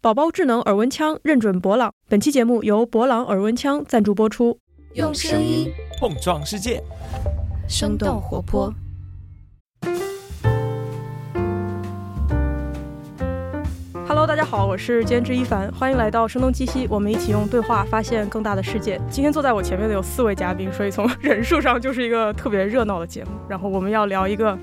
宝宝智能耳温枪认准博朗。本期节目由博朗耳温枪赞助播出。用声音碰撞世界，生动活泼。Hello，大家好，我是监制一凡，欢迎来到声东击西，我们一起用对话发现更大的世界。今天坐在我前面的有四位嘉宾，所以从人数上就是一个特别热闹的节目。然后我们要聊一个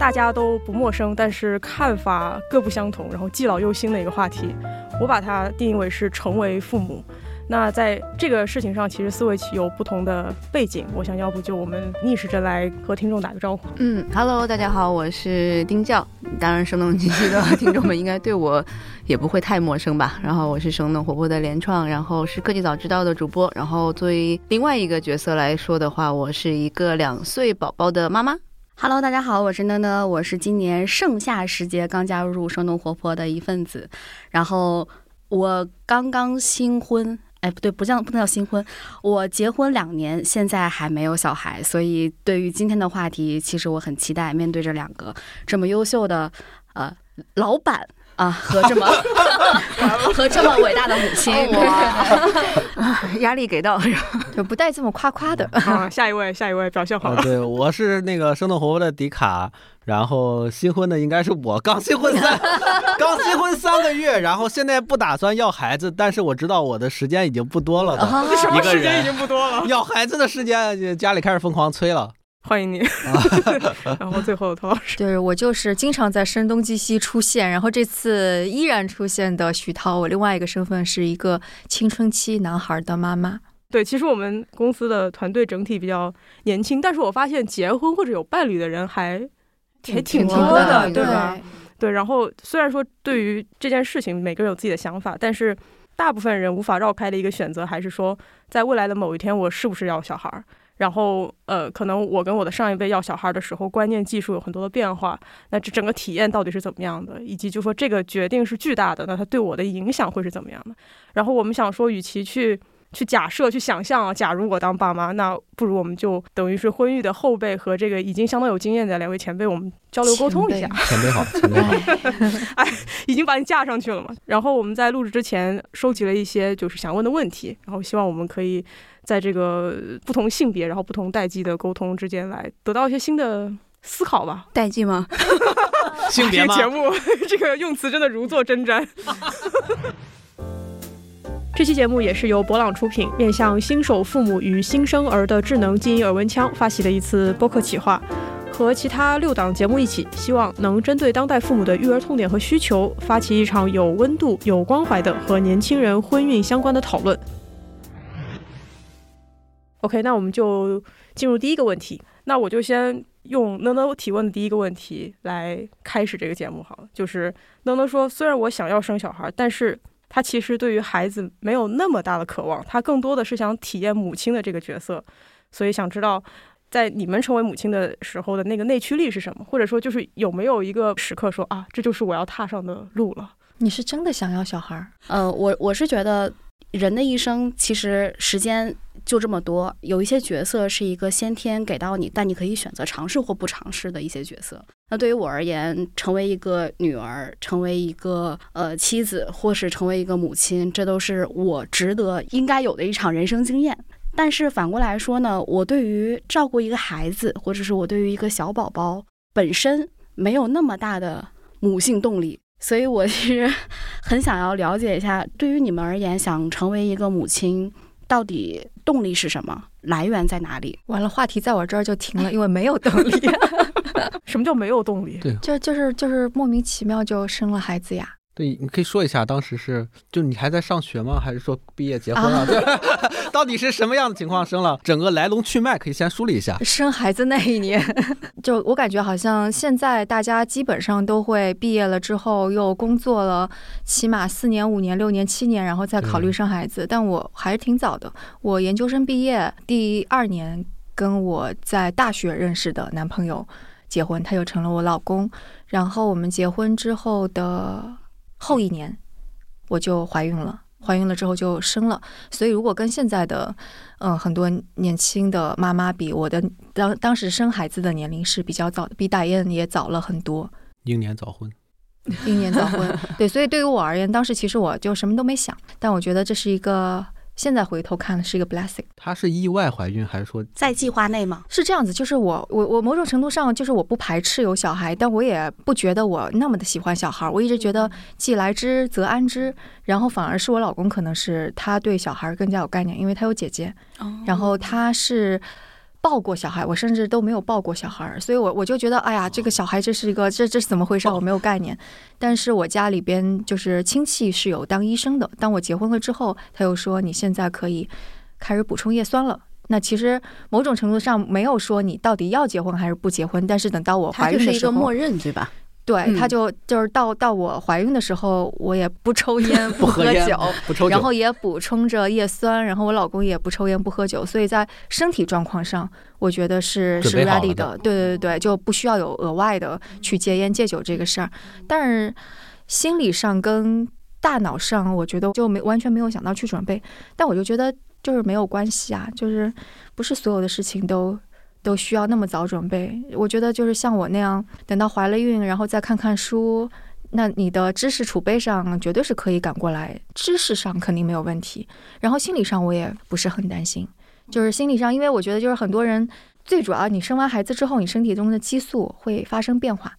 大家都不陌生，但是看法各不相同，然后既老又新的一个话题。我把它定义为是成为父母。那在这个事情上，其实四位有不同的背景。我想要不就我们逆时针来和听众打个招呼。嗯，Hello，大家好，我是丁教。当然，声东击西的听众们应该对我也不会太陌生吧。然后我是生动活泼的联创，然后是科技早知道的主播。然后作为另外一个角色来说的话，我是一个两岁宝宝的妈妈。Hello，大家好，我是呢呢，我是今年盛夏时节刚加入生动活泼的一份子，然后我刚刚新婚。哎，不对，不叫不能叫新婚，我结婚两年，现在还没有小孩，所以对于今天的话题，其实我很期待面对着两个这么优秀的呃老板啊和这么 和这么伟大的母亲，压力给到，就不带这么夸夸的。啊，下一位，下一位，表现好啊，对，我是那个生动活泼的迪卡，然后新婚的应该是我，刚新婚三，刚新婚三个月，然后现在不打算要孩子，但是我知道我的时间已经不多了的，什么一个时间已经不多了。要孩子的时间，家里开始疯狂催了。欢迎你。然后最后陶老师，对我就是经常在声东击西出现，然后这次依然出现的徐涛。我另外一个身份是一个青春期男孩的妈妈。对，其实我们公司的团队整体比较年轻，但是我发现结婚或者有伴侣的人还还挺多多的对吧？对，然后虽然说对于这件事情每个人有自己的想法，但是大部分人无法绕开的一个选择，还是说在未来的某一天，我是不是要小孩儿？然后，呃，可能我跟我的上一辈要小孩的时候，观念、技术有很多的变化，那这整个体验到底是怎么样的？以及就说这个决定是巨大的，那它对我的影响会是怎么样的？然后我们想说，与其去去假设、去想象啊，假如我当爸妈，那不如我们就等于是婚育的后辈和这个已经相当有经验的两位前辈，我们交流沟通一下。前辈好，前辈好。哎，已经把你架上去了嘛。然后我们在录制之前收集了一些就是想问的问题，然后希望我们可以在这个不同性别、然后不同代际的沟通之间来得到一些新的思考吧。代际吗？性别吗这个？节目 这个用词真的如坐针毡。这期节目也是由博朗出品，面向新手父母与新生儿的智能静音耳温枪发起的一次播客企划。和其他六档节目一起，希望能针对当代父母的育儿痛点和需求，发起一场有温度、有关怀的和年轻人婚孕相关的讨论。OK，那我们就进入第一个问题。那我就先用呢呢提问的第一个问题来开始这个节目好了。就是呢呢说，虽然我想要生小孩，但是他其实对于孩子没有那么大的渴望，他更多的是想体验母亲的这个角色，所以想知道。在你们成为母亲的时候的那个内驱力是什么？或者说，就是有没有一个时刻说啊，这就是我要踏上的路了？你是真的想要小孩？呃，我我是觉得人的一生其实时间就这么多，有一些角色是一个先天给到你，但你可以选择尝试或不尝试的一些角色。那对于我而言，成为一个女儿，成为一个呃妻子，或是成为一个母亲，这都是我值得应该有的一场人生经验。但是反过来说呢，我对于照顾一个孩子，或者是我对于一个小宝宝本身没有那么大的母性动力，所以我其实 很想要了解一下，对于你们而言，想成为一个母亲，到底动力是什么？来源在哪里？完了，话题在我这儿就停了，因为没有动力，什么叫没有动力？对就就是就是莫名其妙就生了孩子呀。对，你可以说一下，当时是就你还在上学吗？还是说毕业结婚了？对，到底是什么样的情况生了？整个来龙去脉可以先梳理一下。生孩子那一年，就我感觉好像现在大家基本上都会毕业了之后又工作了，起码四年、五年、六年、七年，然后再考虑生孩子。但我还是挺早的，我研究生毕业第二年，跟我在大学认识的男朋友结婚，他就成了我老公。然后我们结婚之后的后一年，我就怀孕了。怀孕了之后就生了，所以如果跟现在的嗯很多年轻的妈妈比，我的当当时生孩子的年龄是比较早的，比大燕也早了很多。英年早婚，英年早婚。对，所以对于我而言，当时其实我就什么都没想，但我觉得这是一个。现在回头看是一个 blessing。她是意外怀孕还是说在计划内吗？是这样子，就是我我我某种程度上就是我不排斥有小孩，但我也不觉得我那么的喜欢小孩。我一直觉得既来之则安之，然后反而是我老公可能是他对小孩更加有概念，因为他有姐姐，然后他是。抱过小孩，我甚至都没有抱过小孩，所以我我就觉得，哎呀，这个小孩这是一个这这是怎么回事？我没有概念。但是我家里边就是亲戚是有当医生的，当我结婚了之后，他又说你现在可以开始补充叶酸了。那其实某种程度上没有说你到底要结婚还是不结婚，但是等到我怀孕的时候，是一个默认，对吧？对，他就就是到到我怀孕的时候，我也不抽 烟不喝酒，不抽酒，然后也补充着叶酸，然后我老公也不抽烟不喝酒，所以在身体状况上，我觉得是是 ready 的。对对对对，就不需要有额外的去戒烟戒酒这个事儿。但是心理上跟大脑上，我觉得就没完全没有想到去准备。但我就觉得就是没有关系啊，就是不是所有的事情都。都需要那么早准备，我觉得就是像我那样，等到怀了孕，然后再看看书，那你的知识储备上绝对是可以赶过来，知识上肯定没有问题。然后心理上我也不是很担心，就是心理上，因为我觉得就是很多人最主要，你生完孩子之后，你身体中的激素会发生变化。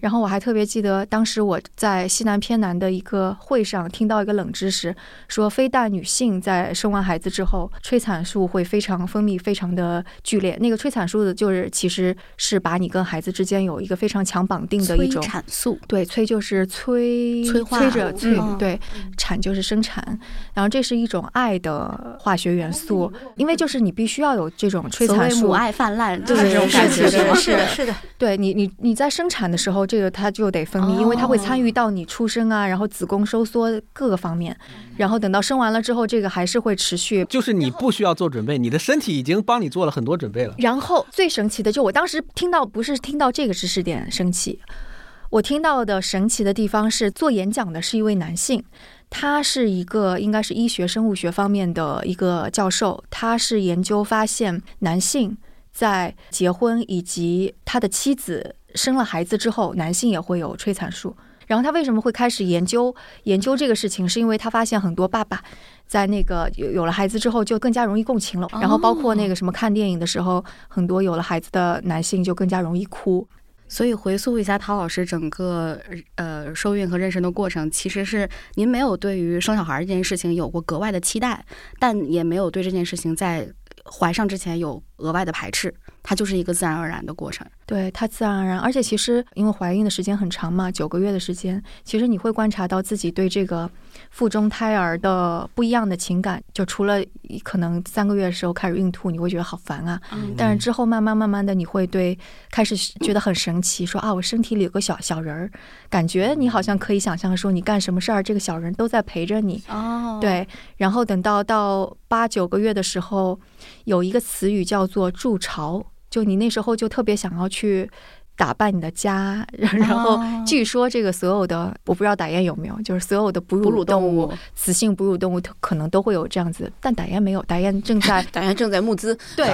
然后我还特别记得，当时我在西南偏南的一个会上听到一个冷知识，说非但女性在生完孩子之后，催产素会非常分泌，非常的剧烈。那个催产素的就是其实是把你跟孩子之间有一个非常强绑定的一种产素。对，催就是催催催着催，对，产就是生产。然后这是一种爱的化学元素，因为就是你必须要有这种催产素，母爱泛滥，就是这种感觉，是的，是的。对你，你你在生产的时候。这个它就得分泌，因为它会参与到你出生啊，然后子宫收缩各个方面，然后等到生完了之后，这个还是会持续。就是你不需要做准备，你的身体已经帮你做了很多准备了。然后最神奇的就我当时听到，不是听到这个知识点生气，我听到的神奇的地方是做演讲的是一位男性，他是一个应该是医学生物学方面的一个教授，他是研究发现男性在结婚以及他的妻子。生了孩子之后，男性也会有催产素。然后他为什么会开始研究研究这个事情？是因为他发现很多爸爸在那个有有了孩子之后就更加容易共情了。然后包括那个什么看电影的时候，很多有了孩子的男性就更加容易哭。所以回溯一下陶老师整个呃受孕和妊娠的过程，其实是您没有对于生小孩这件事情有过格外的期待，但也没有对这件事情在怀上之前有额外的排斥。它就是一个自然而然的过程，对它自然而然，而且其实因为怀孕的时间很长嘛，九个月的时间，其实你会观察到自己对这个腹中胎儿的不一样的情感，就除了可能三个月的时候开始孕吐，你会觉得好烦啊，但是之后慢慢慢慢的你会对开始觉得很神奇，说啊我身体里有个小小人儿，感觉你好像可以想象说你干什么事儿，这个小人都在陪着你哦，对，然后等到到八九个月的时候，有一个词语叫做筑巢。就你那时候就特别想要去打扮你的家，然后据说这个所有的我不知道打雁有没有，就是所有的哺乳动物、雌性哺乳动物可能都会有这样子，但打雁没有，打雁正在 打雁正在募资，对，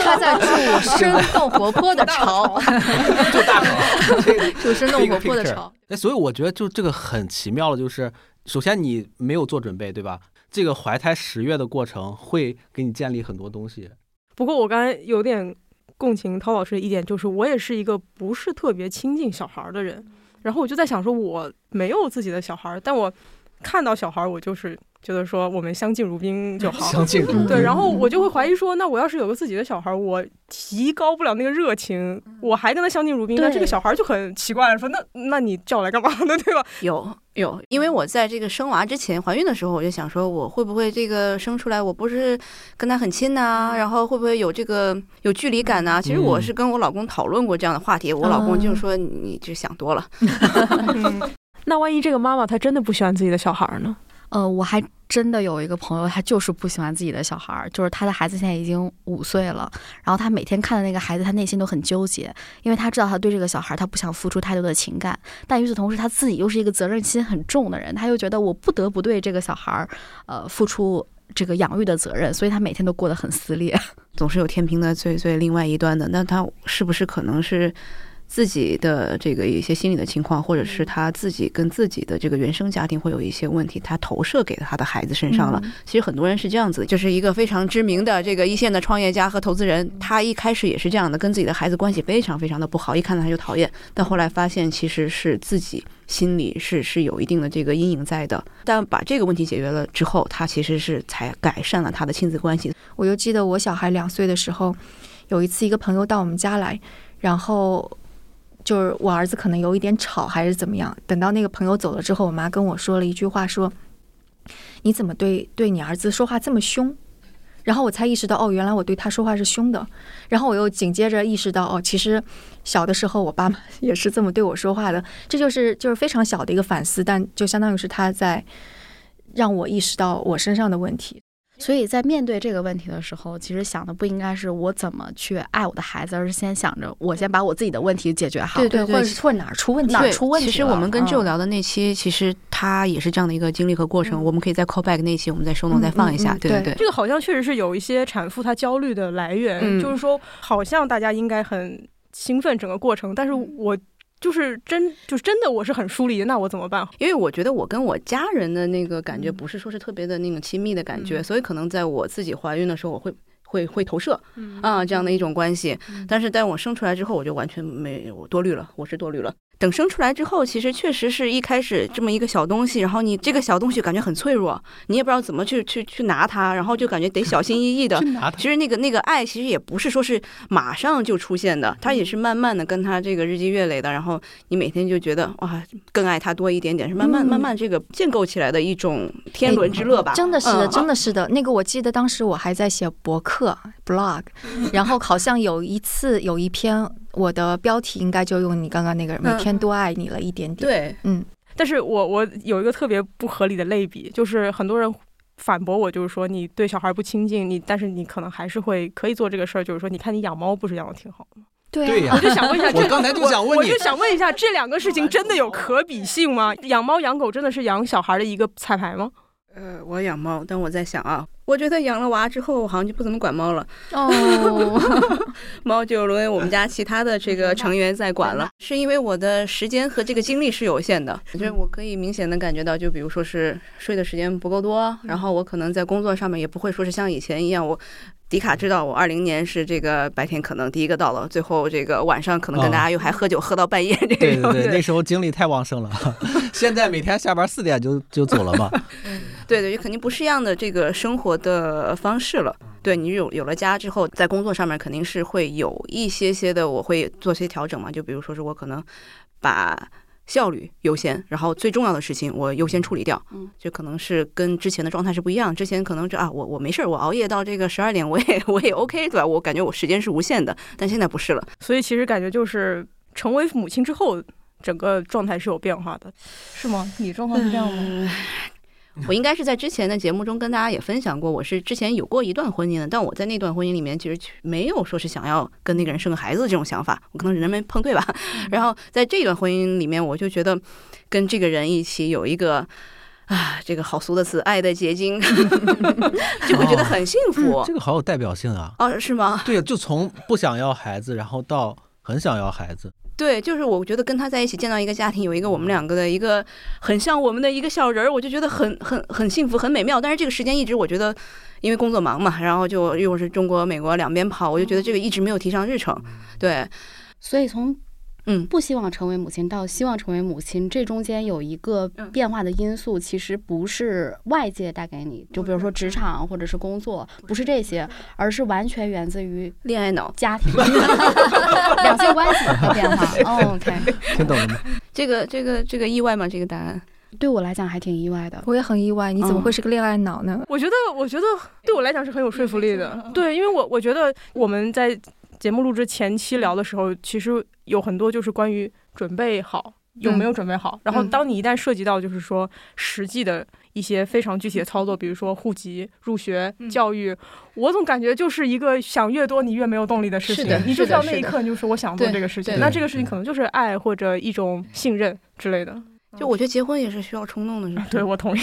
它在筑 生动活泼的巢，筑大巢，筑生动活泼的巢。哎，所以我觉得就这个很奇妙的，就是首先你没有做准备，对吧？这个怀胎十月的过程会给你建立很多东西。不过我刚才有点。共情涛老师的一点就是，我也是一个不是特别亲近小孩的人，然后我就在想说，我没有自己的小孩，但我看到小孩，我就是觉得说，我们相敬如宾 就好。相敬如宾。对，然后我就会怀疑说，那我要是有个自己的小孩，我提高不了那个热情，我还跟他相敬如宾，那这个小孩就很奇怪了，说那那你叫我来干嘛呢？对吧？有。有，因为我在这个生娃之前，怀孕的时候，我就想说，我会不会这个生出来，我不是跟他很亲呐，然后会不会有这个有距离感呢？其实我是跟我老公讨论过这样的话题，我老公就说你就想多了。那万一这个妈妈她真的不喜欢自己的小孩呢？呃，我还真的有一个朋友，他就是不喜欢自己的小孩儿，就是他的孩子现在已经五岁了，然后他每天看的那个孩子，他内心都很纠结，因为他知道他对这个小孩他不想付出太多的情感，但与此同时他自己又是一个责任心很重的人，他又觉得我不得不对这个小孩儿，呃，付出这个养育的责任，所以他每天都过得很撕裂，总是有天平的最最另外一端的，那他是不是可能是自己的这个一些心理的情况，或者是他自己跟自己的这个原生家庭会有一些问题，他投射给他的孩子身上了。其实很多人是这样子，就是一个非常知名的这个一线的创业家和投资人，他一开始也是这样的，跟自己的孩子关系非常非常的不好，一看到他就讨厌，但后来发现其实是自己心里是是有一定的这个阴影在的。但把这个问题解决了之后，他其实是才改善了他的亲子关系。我就记得我小孩两岁的时候，有一次一个朋友到我们家来，然后。就是我儿子可能有一点吵还是怎么样，等到那个朋友走了之后，我妈跟我说了一句话，说：“你怎么对对你儿子说话这么凶？”然后我才意识到，哦，原来我对他说话是凶的。然后我又紧接着意识到，哦，其实小的时候我爸妈 也是这么对我说话的。这就是就是非常小的一个反思，但就相当于是他在让我意识到我身上的问题。所以在面对这个问题的时候，其实想的不应该是我怎么去爱我的孩子，而是先想着我先把我自己的问题解决好。对对对，或者或者哪儿出问题，哪儿出问题。其实我们跟舅聊的那期，其实他也是这样的一个经历和过程。我们可以在 call back 那期，我们再收弄再放一下。对对对，这个好像确实是有一些产妇她焦虑的来源，就是说好像大家应该很兴奋整个过程，但是我。就是真，就是真的，我是很疏离的，那我怎么办？因为我觉得我跟我家人的那个感觉不是说是特别的那种亲密的感觉，所以可能在我自己怀孕的时候，我会会会投射啊这样的一种关系。但是在我生出来之后，我就完全没我多虑了，我是多虑了。等生出来之后，其实确实是一开始这么一个小东西，然后你这个小东西感觉很脆弱，你也不知道怎么去去去拿它，然后就感觉得小心翼翼的。其实那个那个爱，其实也不是说是马上就出现的，它也是慢慢的跟他这个日积月累的，然后你每天就觉得哇，更爱他多一点点，是慢慢慢慢这个建构起来的一种天伦之乐吧。真的是的，真的是的。那个我记得当时我还在写博客 blog，然后好像有一次有一篇。我的标题应该就用你刚刚那个“每天多爱你了一点点”。对，嗯，但是我我有一个特别不合理的类比，就是很多人反驳我，就是说你对小孩不亲近，你但是你可能还是会可以做这个事儿，就是说你看你养猫不是养的挺好的吗？对呀，我就想问一下，我刚才就想问你，我就想问一下，这两个事情真的有可比性吗？养猫养狗真的是养小孩的一个彩排吗？呃，我养猫，但我在想啊，我觉得养了娃之后，我好像就不怎么管猫了。哦，猫就沦为我们家其他的这个成员在管了。是因为我的时间和这个精力是有限的，就是我可以明显的感觉到，就比如说是睡的时间不够多，然后我可能在工作上面也不会说是像以前一样我。迪卡知道我二零年是这个白天可能第一个到了，最后这个晚上可能跟大家又还喝酒喝到半夜。这对对对，那时候精力太旺盛了。现在每天下班四点就就走了嘛。对对，肯定不是一样的这个生活的方式了。对你有有了家之后，在工作上面肯定是会有一些些的，我会做些调整嘛。就比如说是我可能把。效率优先，然后最重要的事情我优先处理掉，嗯，就可能是跟之前的状态是不一样。之前可能这啊，我我没事儿，我熬夜到这个十二点，我也我也 OK，对吧？我感觉我时间是无限的，但现在不是了。所以其实感觉就是成为母亲之后，整个状态是有变化的，是吗？你状况是这样吗？我应该是在之前的节目中跟大家也分享过，我是之前有过一段婚姻的，但我在那段婚姻里面其实没有说是想要跟那个人生个孩子这种想法，我可能人没碰对吧。然后在这段婚姻里面，我就觉得跟这个人一起有一个啊，这个好俗的词，爱的结晶，就会觉得很幸福。这个好有代表性啊！哦，是吗？对，就从不想要孩子，然后到很想要孩子。对，就是我觉得跟他在一起见到一个家庭，有一个我们两个的一个很像我们的一个小人儿，我就觉得很很很幸福，很美妙。但是这个时间一直我觉得，因为工作忙嘛，然后就又是中国、美国两边跑，我就觉得这个一直没有提上日程。对，所以从。嗯，不希望成为母亲到希望成为母亲，这中间有一个变化的因素，其实不是外界带给你，就比如说职场或者是工作，不是这些，而是完全源自于恋爱脑、家庭、两性关系的变化。OK，听懂了吗？这个、这个、这个意外吗？这个答案对我来讲还挺意外的。我也很意外，你怎么会是个恋爱脑呢？我觉得，我觉得对我来讲是很有说服力的。对，因为我我觉得我们在。节目录制前期聊的时候，其实有很多就是关于准备好有没有准备好。然后，当你一旦涉及到就是说实际的一些非常具体的操作，比如说户籍、入学、教育，我总感觉就是一个想越多你越没有动力的事情。你就到那一刻就是我想做这个事情，那这个事情可能就是爱或者一种信任之类的。就我觉得结婚也是需要冲动的，是吧？对，我同意。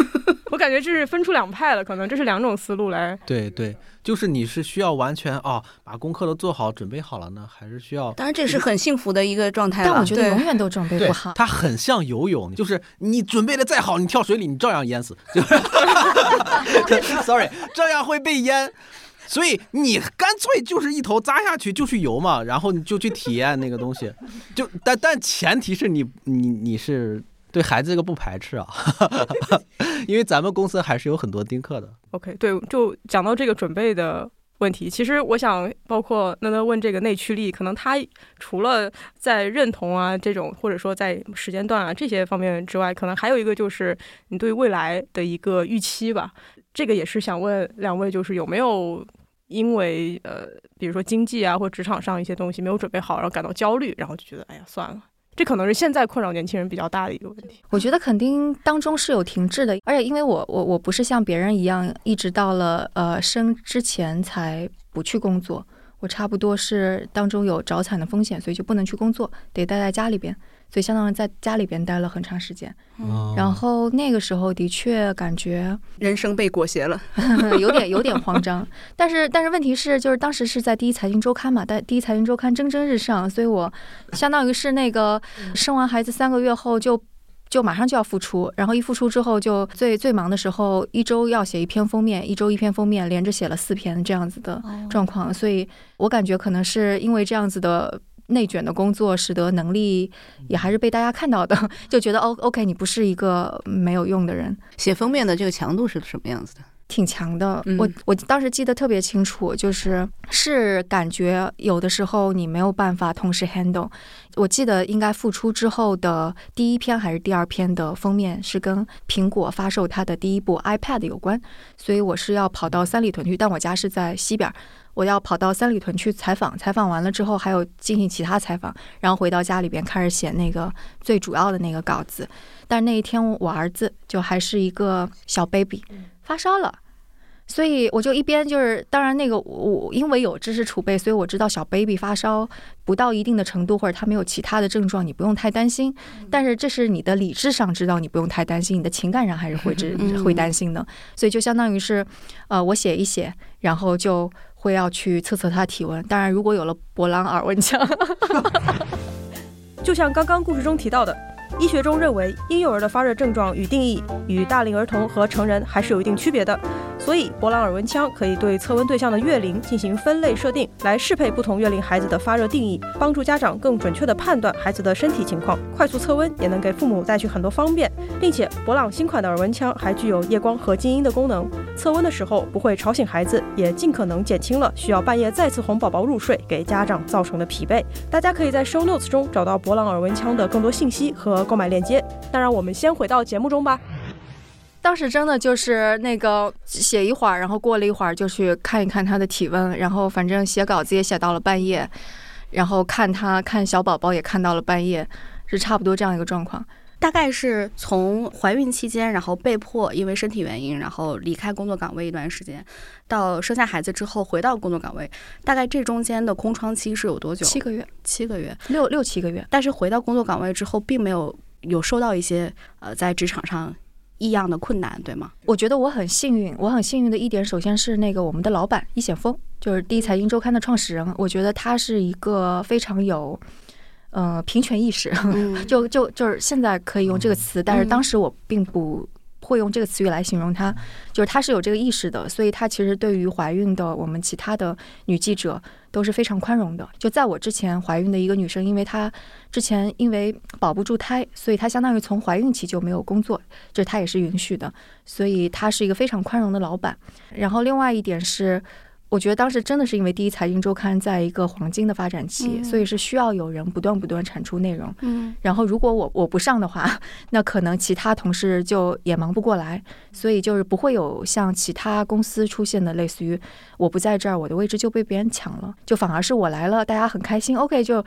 我感觉这是分出两派了，可能这是两种思路来。对对，就是你是需要完全哦，把功课都做好、准备好了呢，还是需要？当然这是很幸福的一个状态了。但我觉得对永远都准备对不好，。它很像游泳，就是你准备的再好，你跳水里你照样淹死。就是 Sorry，照样会被淹。所以你干脆就是一头扎下去就去游嘛，然后你就去体验那个东西，就但但前提是你你你是对孩子这个不排斥啊，因为咱们公司还是有很多丁克的。OK，对，就讲到这个准备的问题，其实我想，包括那那问这个内驱力，可能他除了在认同啊这种，或者说在时间段啊这些方面之外，可能还有一个就是你对未来的一个预期吧。这个也是想问两位，就是有没有因为呃，比如说经济啊或职场上一些东西没有准备好，然后感到焦虑，然后就觉得哎呀算了。这可能是现在困扰年轻人比较大的一个问题。我觉得肯定当中是有停滞的，而且因为我我我不是像别人一样，一直到了呃生之前才不去工作，我差不多是当中有早产的风险，所以就不能去工作，得待在家里边，所以相当于在家里边待了很长时间。嗯然后那个时候的确感觉 人生被裹挟了。有点有点慌张，但是但是问题是，就是当时是在第一财经周刊嘛，但第一财经周刊蒸蒸日上，所以我相当于是那个生完孩子三个月后就。就马上就要复出，然后一复出之后，就最最忙的时候，一周要写一篇封面，一周一篇封面，连着写了四篇这样子的状况，所以我感觉可能是因为这样子的内卷的工作，使得能力也还是被大家看到的，就觉得哦，OK，你不是一个没有用的人，写封面的这个强度是什么样子的？挺强的。嗯我我当时记得特别清楚，就是是感觉有的时候你没有办法同时 handle。我记得应该复出之后的第一篇还是第二篇的封面是跟苹果发售它的第一部 iPad 有关，所以我是要跑到三里屯去，但我家是在西边儿。我要跑到三里屯去采访，采访完了之后还有进行其他采访，然后回到家里边开始写那个最主要的那个稿子。但是那一天我儿子就还是一个小 baby，发烧了。所以我就一边就是，当然那个我因为有知识储备，所以我知道小 baby 发烧不到一定的程度，或者他没有其他的症状，你不用太担心。但是这是你的理智上知道你不用太担心，你的情感上还是会知嗯 会担心的。所以就相当于是，呃，我写一写，然后就会要去测测他体温。当然，如果有了博朗耳温枪，就像刚刚故事中提到的，医学中认为婴幼儿的发热症状与定义与大龄儿童和成人还是有一定区别的，所以博朗耳温枪可以对测温对象的月龄进行分类设定，来适配不同月龄孩子的发热定义，帮助家长更准确地判断孩子的身体情况，快速测温也能给父母带去很多方便，并且博朗新款的耳温枪还具有夜光和静音的功能，测温的时候不会吵醒孩子，也尽可能减轻了需要半夜再次哄宝宝入睡给家长造成的疲惫。大家可以在 show notes 中找到博朗耳温枪的更多信息和购买链接。当然，我们先回到节目中吧。当时真的就是那个写一会儿，然后过了一会儿就去看一看他的体温，然后反正写稿子也写到了半夜，然后看他看小宝宝也看到了半夜，是差不多这样一个状况。大概是从怀孕期间，然后被迫因为身体原因，然后离开工作岗位一段时间，到生下孩子之后回到工作岗位，大概这中间的空窗期是有多久？七个月，七个月。六六七个月。但是回到工作岗位之后，并没有有受到一些呃在职场上异样的困难，对吗？我觉得我很幸运，我很幸运的一点，首先是那个我们的老板易险峰，就是第一财经周刊的创始人，我觉得他是一个非常有呃平权意识，嗯 就就就是现在可以用这个词，但是嗯当时我并不会用这个词语来形容她，就是她是有这个意识的，所以她其实对于怀孕的我们其他的女记者都是非常宽容的。就在我之前怀孕的一个女生，因为她之前因为保不住胎，所以她相当于从怀孕期就没有工作，这她也是允许的，所以她是一个非常宽容的老板。然后另外一点是。我觉得当时真的是因为第一财经周刊在一个黄金的发展期，嗯所以是需要有人不断不断产出内容。嗯然后如果我我不上的话，那可能其他同事就也忙不过来，所以就是不会有像其他公司出现的类似于我不在这儿，我的位置就被别人抢了，就反而是我来了，大家很开心。OK，就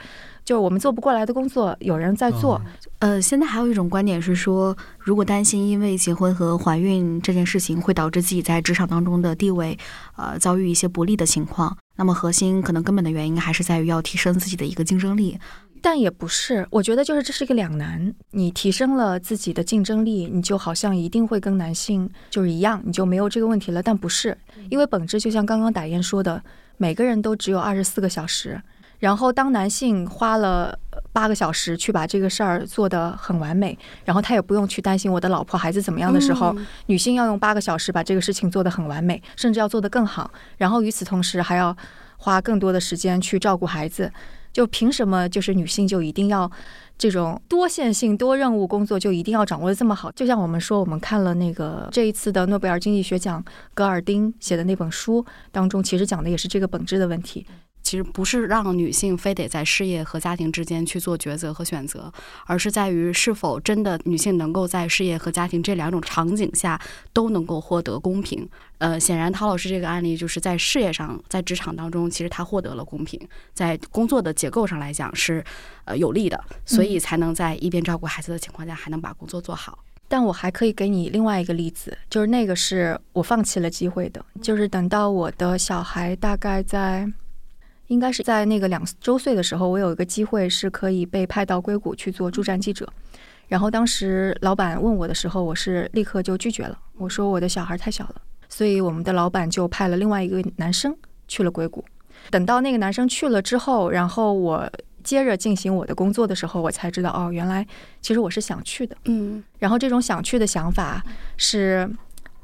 就是我们做不过来的工作，有人在做。呃，现在还有一种观点是说，如果担心因为结婚和怀孕这件事情会导致自己在职场当中的地位，呃，遭遇一些不利的情况，那么核心可能根本的原因还是在于要提升自己的一个竞争力。但也不是，我觉得就是这是一个两难。你提升了自己的竞争力，你就好像一定会跟男性就是一样，你就没有这个问题了。但不是，因为本质就像刚刚打燕说的，每个人都只有二十四个小时。然后当男性花了八个小时去把这个事儿做得很完美，然后他也不用去担心我的老婆孩子怎么样的时候，女性要用八个小时把这个事情做得很完美，甚至要做得更好。然后与此同时还要花更多的时间去照顾孩子。就凭什么就是女性就一定要这种多线性多任务工作就一定要掌握的这么好？就像我们说，我们看了那个这一次的诺贝尔经济学奖格尔丁写的那本书当中，其实讲的也是这个本质的问题。其实不是让女性非得在事业和家庭之间去做抉择和选择，而是在于是否真的女性能够在事业和家庭这两种场景下都能够获得公平。呃，显然陶老师这个案例就是在事业上，在职场当中，其实她获得了公平，在工作的结构上来讲是呃有利的，所以才能在一边照顾孩子的情况下，还能把工作做好。但我还可以给你另外一个例子，就是那个是我放弃了机会的，就是等到我的小孩大概在。应该是在那个两周岁的时候，我有一个机会是可以被派到硅谷去做驻站记者。然后当时老板问我的时候，我是立刻就拒绝了。我说我的小孩太小了，所以我们的老板就派了另外一个男生去了硅谷。等到那个男生去了之后，然后我接着进行我的工作的时候，我才知道哦，原来其实我是想去的。嗯，然后这种想去的想法是。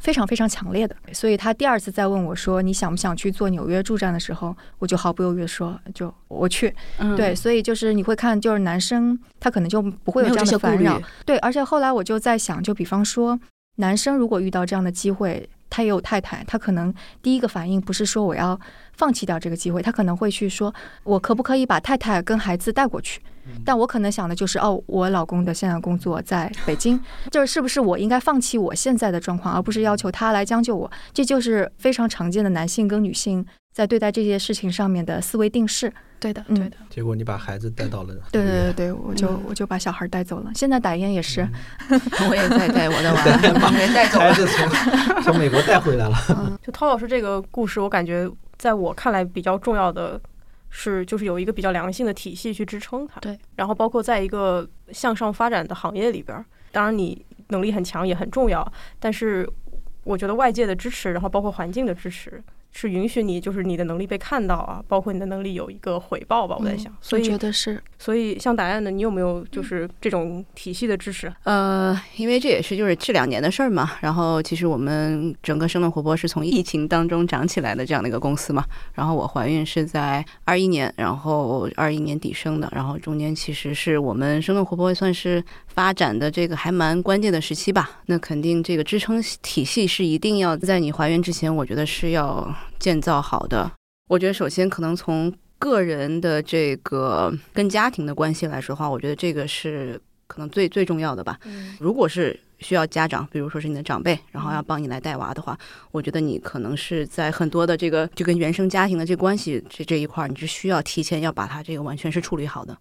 非常非常强烈的，所以他第二次再问我说你想不想去做纽约驻站的时候，我就毫不犹豫说就我去。对，所以就是你会看，就是男生他可能就不会有这样的烦扰。对，而且后来我就在想，就比方说，男生如果遇到这样的机会，他也有太太，他可能第一个反应不是说我要放弃掉这个机会，他可能会去说，我可不可以把太太跟孩子带过去？但我可能想的就是，哦，我老公的现在工作在北京，就是是不是我应该放弃我现在的状况，而不是要求他来将就我？这就是非常常见的男性跟女性在对待这些事情上面的思维定式。对的，对的。结果你把孩子带到了，对对对对，我就我就把小孩带走了。现在打烟也是，我也在带我的娃，把人带走了，孩子从从美国带回来了。就涛老师这个故事，我感觉在我看来比较重要的。是，就是有一个比较良性的体系去支撑它。对，然后包括在一个向上发展的行业里边，当然你能力很强也很重要，但是我觉得外界的支持，然后包括环境的支持。是允许你，就是你的能力被看到啊，包括你的能力有一个回报吧。我在想，所以觉得是，所以像答案的，你有没有就是这种体系的支持？呃，因为这也是就是这两年的事儿嘛。然后其实我们整个生动活泼是从疫情当中长起来的这样的一个公司嘛。然后我怀孕是在二一年，然后二一年底生的。然后中间其实是我们生动活泼算是发展的这个还蛮关键的时期吧。那肯定这个支撑体系是一定要在你怀孕之前，我觉得是要。建造好的，我觉得首先可能从个人的这个跟家庭的关系来说的话，我觉得这个是可能最最重要的吧。如果是需要家长，比如说是你的长辈，然后要帮你来带娃的话，我觉得你可能是在很多的这个就跟原生家庭的这关系这这一块，你是需要提前要把它这个完全是处理好的。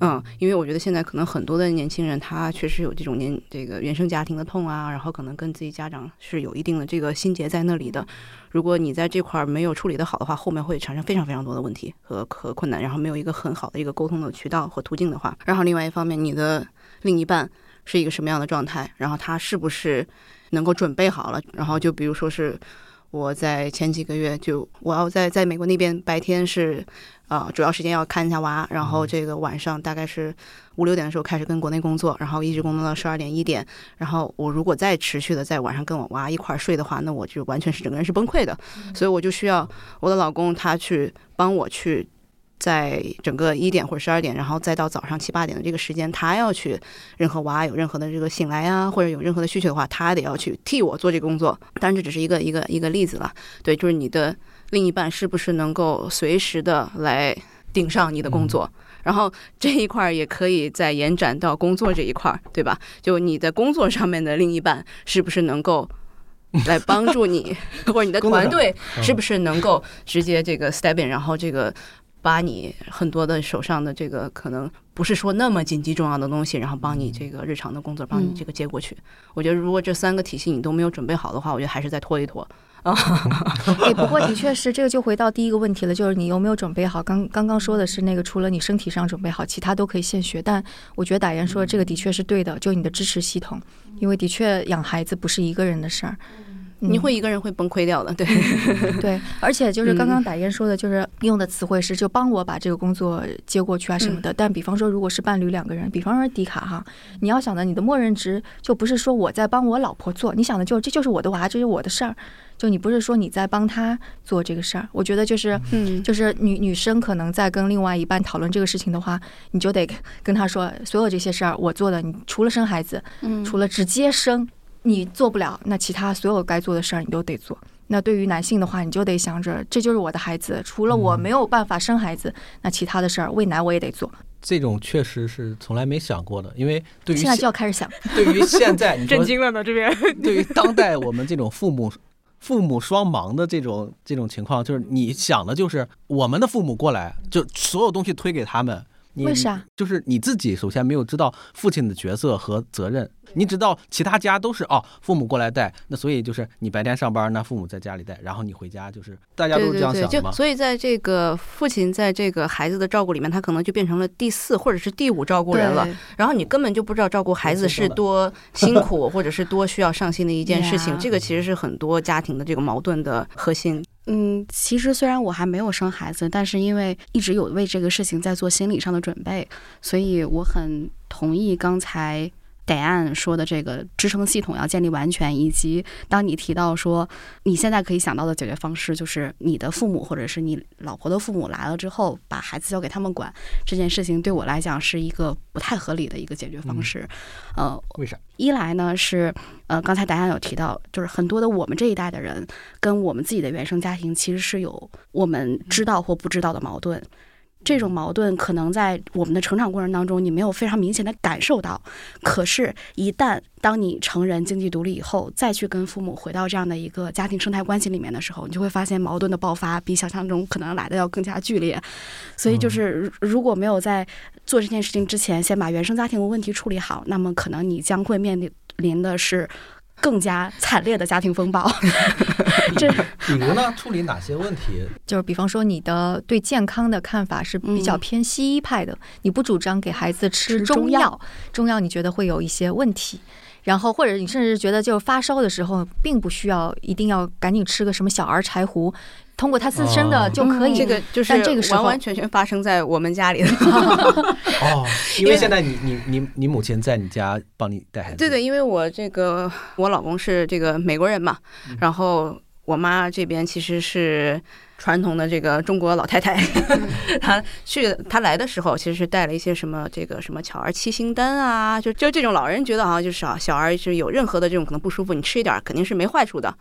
嗯，因为我觉得现在可能很多的年轻人，他确实有这种年这个原生家庭的痛啊，然后可能跟自己家长是有一定的这个心结在那里的。如果你在这块儿没有处理的好的话，后面会产生非常非常多的问题和和困难，然后没有一个很好的一个沟通的渠道和途径的话，然后另外一方面，你的另一半是一个什么样的状态，然后他是不是能够准备好了，然后就比如说是。我在前几个月就我要在在美国那边白天是，啊，主要时间要看一下娃，然后这个晚上大概是五六点的时候开始跟国内工作，然后一直工作到十二点一点，然后我如果再持续的在晚上跟我娃一块儿睡的话，那我就完全是整个人是崩溃的，所以我就需要我的老公他去帮我去。在整个一点或者十二点，然后再到早上七八点的这个时间，他要去任何娃有任何的这个醒来啊，或者有任何的需求的话，他得要去替我做这个工作。当然，这只是一个一个一个例子了。对，就是你的另一半是不是能够随时的来顶上你的工作？然后这一块儿也可以再延展到工作这一块儿，对吧？就你的工作上面的另一半是不是能够来帮助你，或者你的 团队是不是能够直接这个 step in，然后这个。把你很多的手上的这个可能不是说那么紧急重要的东西，然后帮你这个日常的工作帮你这个接过去。我觉得如果这三个体系你都没有准备好的话，我觉得还是再拖一拖。哎，不过的确是这个，就回到第一个问题了，就是你有没有准备好？刚刚刚说的是那个，除了你身体上准备好，其他都可以现学。但我觉得打言说这个的确是对的，就你的支持系统，因为的确养孩子不是一个人的事儿。你会一个人会崩溃掉的，对 对，而且就是刚刚打烟说的，就是用的词汇是就帮我把这个工作接过去啊什么的。但比方说，如果是伴侣两个人，比方说迪卡哈，你要想的你的默认值就不是说我在帮我老婆做，你想的就这就是我的娃，这是我的事儿，就你不是说你在帮他做这个事儿。我觉得就是，嗯，就是女女生可能在跟另外一半讨论这个事情的话，你就得跟他说，所有这些事儿我做的，你除了生孩子，嗯，除了直接生。你做不了，那其他所有该做的事儿你都得做。那对于男性的话，你就得想着，这就是我的孩子，除了我没有办法生孩子，那其他的事儿喂奶我也得做。这种确实是从来没想过的，因为对于现在就要开始想。对于现在，震惊了呢这边。对于当代我们这种父母父母双忙的这种这种情况，就是你想的就是我们的父母过来，就所有东西推给他们。为啥？就是你自己首先没有知道父亲的角色和责任。你知道其他家都是哦，父母过来带，那所以就是你白天上班，那父母在家里带，然后你回家就是大家都是这样想的所以在这个父亲在这个孩子的照顾里面，他可能就变成了第四或者是第五照顾人了。然后你根本就不知道照顾孩子是多辛苦，或者是多需要上心的一件事情。这个其实是很多家庭的这个矛盾的核心。嗯，其实虽然我还没有生孩子，但是因为一直有为这个事情在做心理上的准备，所以我很同意刚才。答案说的这个支撑系统要建立完全，以及当你提到说你现在可以想到的解决方式，就是你的父母或者是你老婆的父母来了之后，把孩子交给他们管这件事情，对我来讲是一个不太合理的一个解决方式。呃，为啥？一来呢是呃，刚才答案有提到，就是很多的我们这一代的人跟我们自己的原生家庭其实是有我们知道或不知道的矛盾。这种矛盾可能在我们的成长过程当中，你没有非常明显的感受到。可是，一旦当你成人、经济独立以后，再去跟父母回到这样的一个家庭生态关系里面的时候，你就会发现矛盾的爆发比想象中可能来的要更加剧烈。所以，就是如果没有在做这件事情之前，先把原生家庭的问题处理好，那么可能你将会面临的是。更加惨烈的家庭风暴，这比如呢？处理哪些问题？就是比方说，你的对健康的看法是比较偏西医派的，你不主张给孩子吃中药，中药你觉得会有一些问题。然后或者你甚至觉得，就是发烧的时候，并不需要一定要赶紧吃个什么小儿柴胡。通过他自身的就可以，这个就是完完全全发生在我们家里的。哦，因为现在你你你你母亲在你家帮你带孩子。对对，因为我这个我老公是这个美国人嘛，然后我妈这边其实是传统的这个中国老太太。她去她来的时候，其实是带了一些什么这个什么巧儿七星丹啊，就就这种老人觉得好像就是啊，小儿是有任何的这种可能不舒服，你吃一点肯定是没坏处的。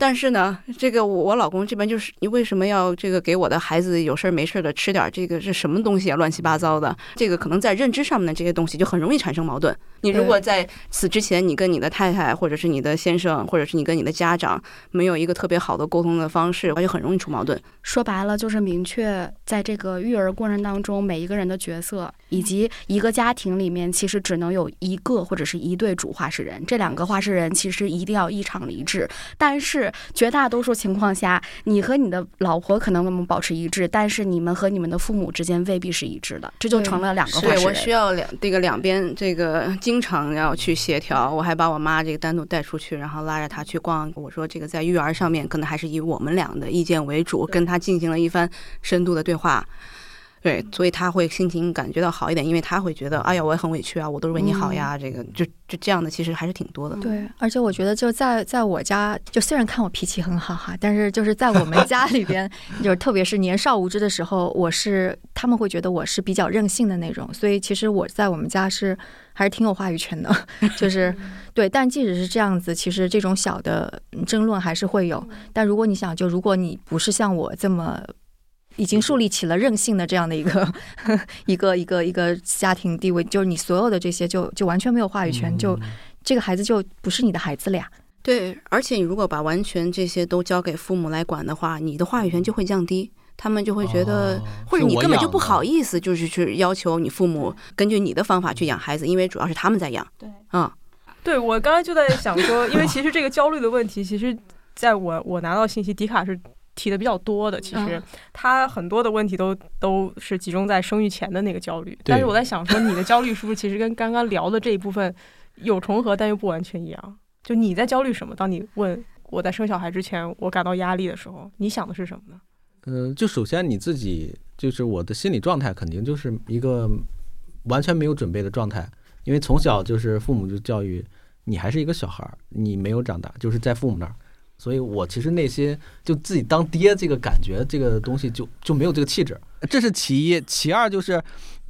但是呢，这个我老公这边就是你为什么要这个给我的孩子有事儿没事儿的吃点这个是什么东西啊？乱七八糟的，这个可能在认知上面的这些东西就很容易产生矛盾。你如果在此之前，你跟你的太太或者是你的先生，或者是你跟你的家长没有一个特别好的沟通的方式，而且很容易出矛盾。说白了就是明确在这个育儿过程当中每一个人的角色，以及一个家庭里面其实只能有一个或者是一对主话事人，这两个话事人其实一定要异常一致，但是。绝大多数情况下，你和你的老婆可能我们保持一致，但是你们和你们的父母之间未必是一致的，这就成了两个。对我需要两这个两边这个经常要去协调。我还把我妈这个单独带出去，然后拉着她去逛。我说这个在育儿上面，可能还是以我们俩的意见为主，跟她进行了一番深度的对话。对，所以他会心情感觉到好一点，因为他会觉得，哎呀，我也很委屈啊，我都是为你好呀，这个就就这样的，其实还是挺多的。对，而且我觉得就在在我家，就虽然看我脾气很好哈，但是就是在我们 家里边，就是特别是年少无知的时候，我是他们会觉得我是比较任性的那种，所以其实我在我们家是还是挺有话语权的，就是 对。但即使是这样子，其实这种小的争论还是会有。但如果你想，就如果你不是像我这么。已经树立起了任性的这样的一个 一个一个一个家庭地位，就是你所有的这些就就完全没有话语权，就这个孩子就不是你的孩子了呀。对，而且你如果把完全这些都交给父母来管的话，你的话语权就会降低。他们就会觉得，哦或者你根本就不好意思，就是去要求你父母根据你的方法去养孩子，因为主要是他们在养。对，嗯，对我刚才就在想说，因为其实这个焦虑的问题，其实在我我拿到信息，迪卡是提的比较多的。其实嗯他很多的问题都都是集中在生育前的那个焦虑。但是我在想说，你的焦虑是不是其实跟刚刚聊的这一部分有重合，但又不完全一样？就你在焦虑什么？当你问我在生小孩之前我感到压力的时候，你想的是什么呢？嗯，就首先你自己就是我的心理状态，肯定就是一个完全没有准备的状态，因为从小就是父母就教育你还是一个小孩儿，你没有长大，就是在父母那儿，所以我其实内心就自己当爹这个感觉，这个东西就就没有这个气质，这是其一，其二就是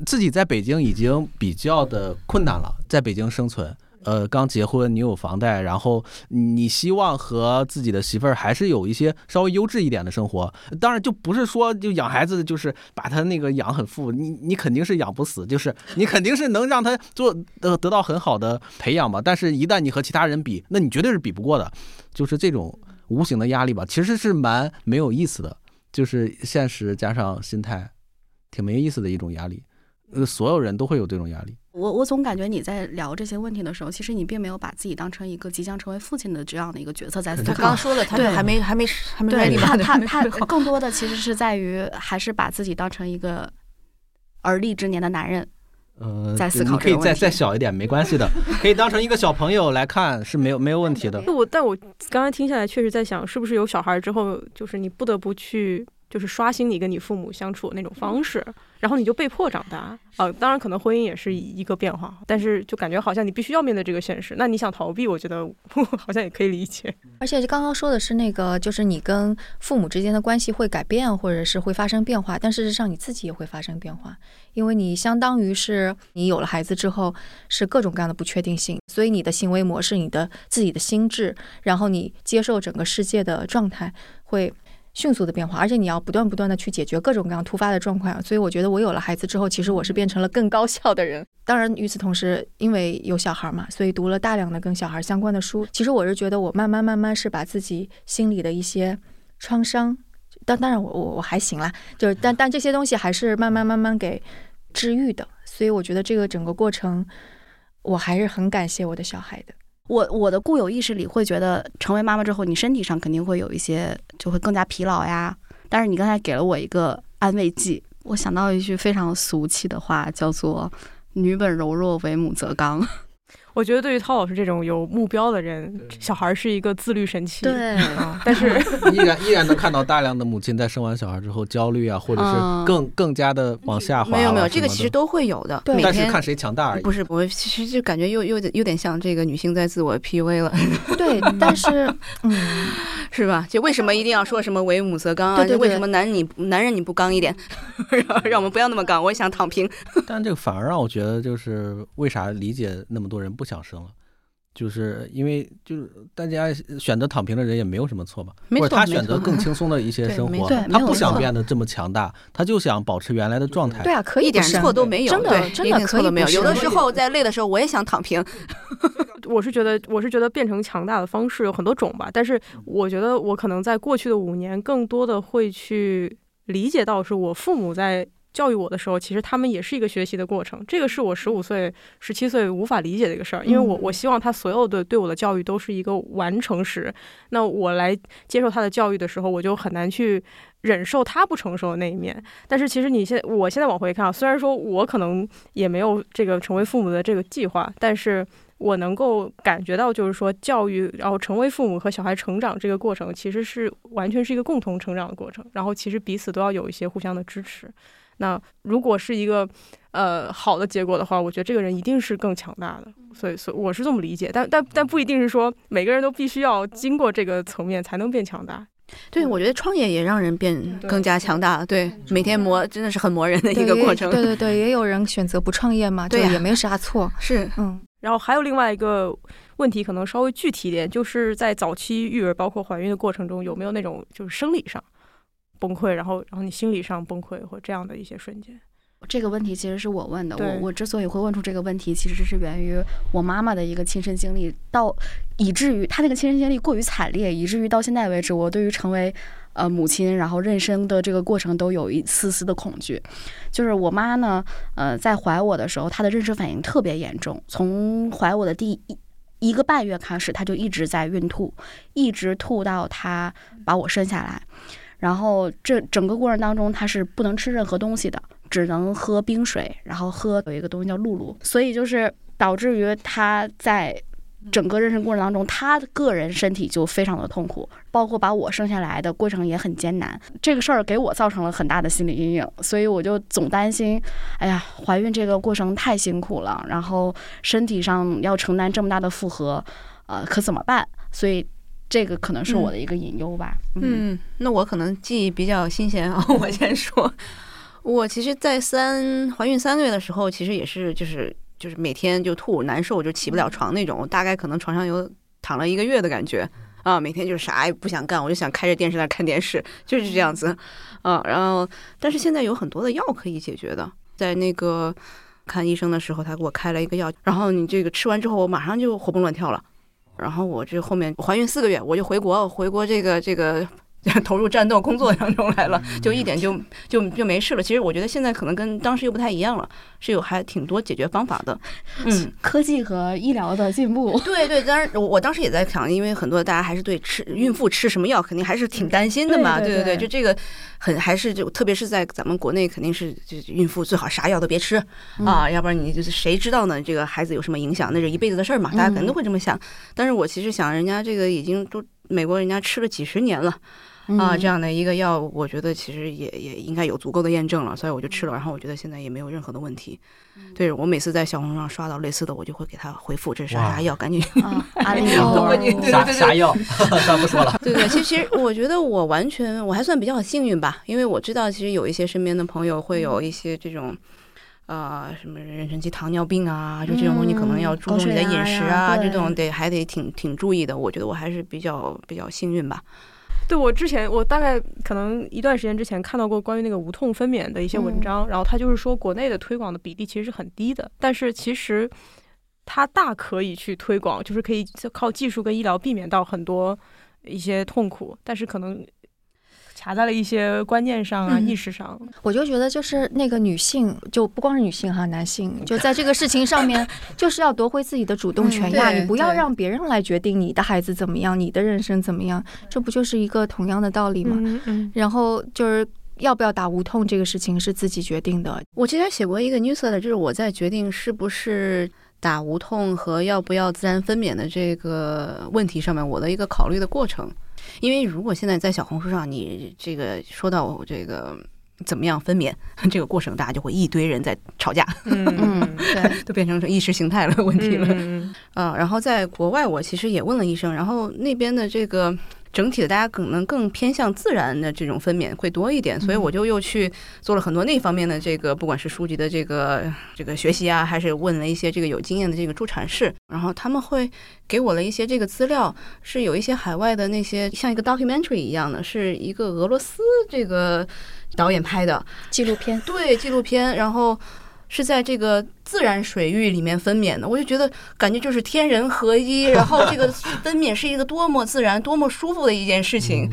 自己在北京已经比较的困难了，在北京生存。呃，刚结婚，你有房贷，然后你希望和自己的媳妇儿还是有一些稍微优质一点的生活。当然，就不是说就养孩子就是把他那个养很富，你你肯定是养不死，就是你肯定是能让他做得得到很好的培养吧。但是，一旦你和其他人比，那你绝对是比不过的。就是这种无形的压力吧，其实是蛮没有意思的，就是现实加上心态，挺没意思的一种压力。呃，所有人都会有这种压力。我我总感觉你在聊这些问题的时候，其实你并没有把自己当成一个即将成为父亲的这样的一个角色在思考他刚刚。说了，他对还没还没还没对他 他他更多的其实是在于，还是把自己当成一个而立之年的男人。呃，在思考可以再这个问题再小一点，没关系的，可以当成一个小朋友来看，是没有没有问题的。我但我刚刚听下来，确实在想，是不是有小孩之后，就是你不得不去，就是刷新你跟你父母相处的那种方式，然后你就被迫长大。呃，当然可能婚姻也是一个变化，但是就感觉好像你必须要面对这个现实。那你想逃避，我觉得 好像也可以理解。而且就刚刚说的是那个，就是你跟父母之间的关系会改变，或者是会发生变化，但事实上你自己也会发生变化，因为你相当于是你有了孩子之后，是各种各样的不确定性，所以你的行为模式、你的自己的心智，然后你接受整个世界的状态会。迅速的变化，而且你要不断不断的去解决各种各样突发的状况，所以我觉得我有了孩子之后，其实我是变成了更高效的人。当然，与此同时，因为有小孩嘛，所以读了大量的跟小孩相关的书。其实我是觉得，我慢慢慢慢是把自己心里的一些创伤，当当然我我我还行啦，就是但但这些东西还是慢慢慢慢给治愈的。所以我觉得这个整个过程，我还是很感谢我的小孩的。我我的固有意识里会觉得，成为妈妈之后，你身体上肯定会有一些，就会更加疲劳呀。但是你刚才给了我一个安慰剂，我想到一句非常俗气的话，叫做“女本柔弱，为母则刚我觉得对于涛老师这种有目标的人，小孩是一个自律神器。对啊，但是 依然依然能看到大量的母亲在生完小孩之后焦虑啊，或者嗯是更更加的往下”。滑啊。没有没有，这个其实都会有的。对每天但是看谁强大而已。不是，我其实就感觉又又有点像这个女性在自我 PUA 了，对，但是 嗯，是吧？就为什么一定要说什么为母则刚啊？对对对为什么男你男人你不刚一点？让让我们不要那么刚，我也想躺平。但这个反而让我觉得，就是为啥理解那么多人不想生了，就是因为就是大家选择躺平的人也没有什么错吧，或者他选择更轻松的一些生活，他不想变得这么强大，他就想保持原来的状态。对啊，可以一点错都没有，真的真的可以点错都没有。有的时候在累的时候，我也想躺平。我是觉得，我是觉得变成强大的方式有很多种吧，但是我觉得我可能在过去的五年，更多的会去理解到，是我父母在教育我的时候，其实他们也是一个学习的过程。这个是我十五岁、十七岁无法理解的一个事儿，因为我我希望他所有的对我的教育都是一个完成时，那我来接受他的教育的时候，我就很难去忍受他不成熟的那一面。但是其实你现我现在往回看啊，虽然说我可能也没有这个成为父母的这个计划，但是我能够感觉到，就是说教育，然后成为父母和小孩成长这个过程，其实是完全是一个共同成长的过程。然后其实彼此都要有一些互相的支持。那如果是一个呃好的结果的话，我觉得这个人一定是更强大的。所以，所以我是这么理解，但但但不一定是说每个人都必须要经过这个层面才能变强大。对，我觉得创业也让人变更加强大。对，每天磨真的是很磨人的一个过程。对对对，也有人选择不创业嘛，对也没啥错。是，嗯，然后还有另外一个问题，可能稍微具体一点，就是在早期育儿，包括怀孕的过程中，有没有那种就是生理上崩溃，然后然后你心理上崩溃或这样的一些瞬间？这个问题其实是我问的。我我之所以会问出这个问题，其实是源于我妈妈的一个亲身经历，到以至于她那个亲身经历过于惨烈，以至于到现在为止，我对于成为呃母亲，然后妊娠的这个过程都有一丝丝的恐惧。就是我妈呢，呃，在怀我的时候，她的妊娠反应特别严重，从怀我的第一一个半月开始，她就一直在孕吐，一直吐到她把我生下来。然后这整个过程当中，她是不能吃任何东西的，只能喝冰水，然后喝有一个东西叫露露，所以就是导致于她在整个妊娠过程当中，她个人身体就非常的痛苦，包括把我生下来的过程也很艰难。这个事儿给我造成了很大的心理阴影，所以我就总担心，哎呀，怀孕这个过程太辛苦了，然后身体上要承担这么大的负荷，呃，可怎么办？所以这个可能是我的一个隐忧吧。嗯，那我可能记忆比较新鲜啊，我先说，我其实，在三怀孕三个月的时候，其实也是就是就是每天就吐难受，就起不了床那种，我大概可能床上有躺了一个月的感觉。啊，每天就是啥也不想干，我就想开着电视在看电视，就是这样子。啊。然后，但是现在有很多的药可以解决的，在那个看医生的时候，他给我开了一个药，然后你这个吃完之后，我马上就活蹦乱跳了。然后我这后面怀孕四个月，我就回国，回国这个这个 投入战斗工作当中来了，就一点就就就没事了。其实我觉得现在可能跟当时又不太一样了，是有还挺多解决方法的。嗯，科技和医疗的进步，对对，当然我我当时也在想，因为很多大家还是对吃孕妇吃什么药肯定还是挺担心的嘛。对对对对就这个很还是就特别是在咱们国内，肯定是就孕妇最好啥药都别吃啊，要不然你就是谁知道呢？这个孩子有什么影响，那是一辈子的事儿嘛，大家可能都会这么想。但是我其实想，人家这个已经都美国人家吃了几十年了。啊，这样的一个药，我觉得其实也也应该有足够的验证了，所以我就吃了。然后我觉得现在也没有任何的问题。对我每次在小红书上刷到类似的，我就会给他回复这是啥啥药，赶紧啊，阿里 然后都问你对啥啥药，咱不说了。对对，其实其实我觉得我完全我还算比较幸运吧，因为我知道其实有一些身边的朋友会有一些这种。呃，什么妊娠期糖尿病啊，就这种东西可能要注重你的饮食啊，这种得还得挺挺注意的。我觉得我还是比较比较幸运吧。对我之前，我大概可能一段时间之前看到过关于那个无痛分娩的一些文章，然后他就是说国内的推广的比例其实是很低的，但是其实它大可以去推广，就是可以靠技术跟医疗避免到很多一些痛苦，但是可能卡在了一些观念上啊、嗯意识上。我就觉得就是那个女性，就不光是女性哈，男性就在这个事情上面，就是要夺回自己的主动权呀！嗯你不要让别人来决定你的孩子怎么样，你的人生怎么样，这不就是一个同样的道理吗？嗯嗯，然后就是要不要打无痛这个事情是自己决定的，我之前写过一个 newsletter，就是我在决定是不是打无痛和要不要自然分娩的这个问题上面，我的一个考虑的过程。因为如果现在在小红书上，你这个说到我这个怎么样分娩 这个过程，大家就会一堆人在吵架，嗯 嗯，对，都变成意识形态了问题了。嗯啊，然后在国外，我其实也问了医生，然后那边的这个整体的大家可能更偏向自然的这种分娩会多一点，所以我就又去做了很多那方面的这个，不管是书籍的这个这个学习啊，还是问了一些这个有经验的这个助产士，然后他们会给我了一些这个资料，是有一些海外的那些像一个 documentary 一样的，是一个俄罗斯这个导演拍的，纪录片，对纪录片，然后是在这个自然水域里面分娩的，我就觉得感觉就是天人合一，然后这个 分娩是一个多么自然、多么舒服的一件事情。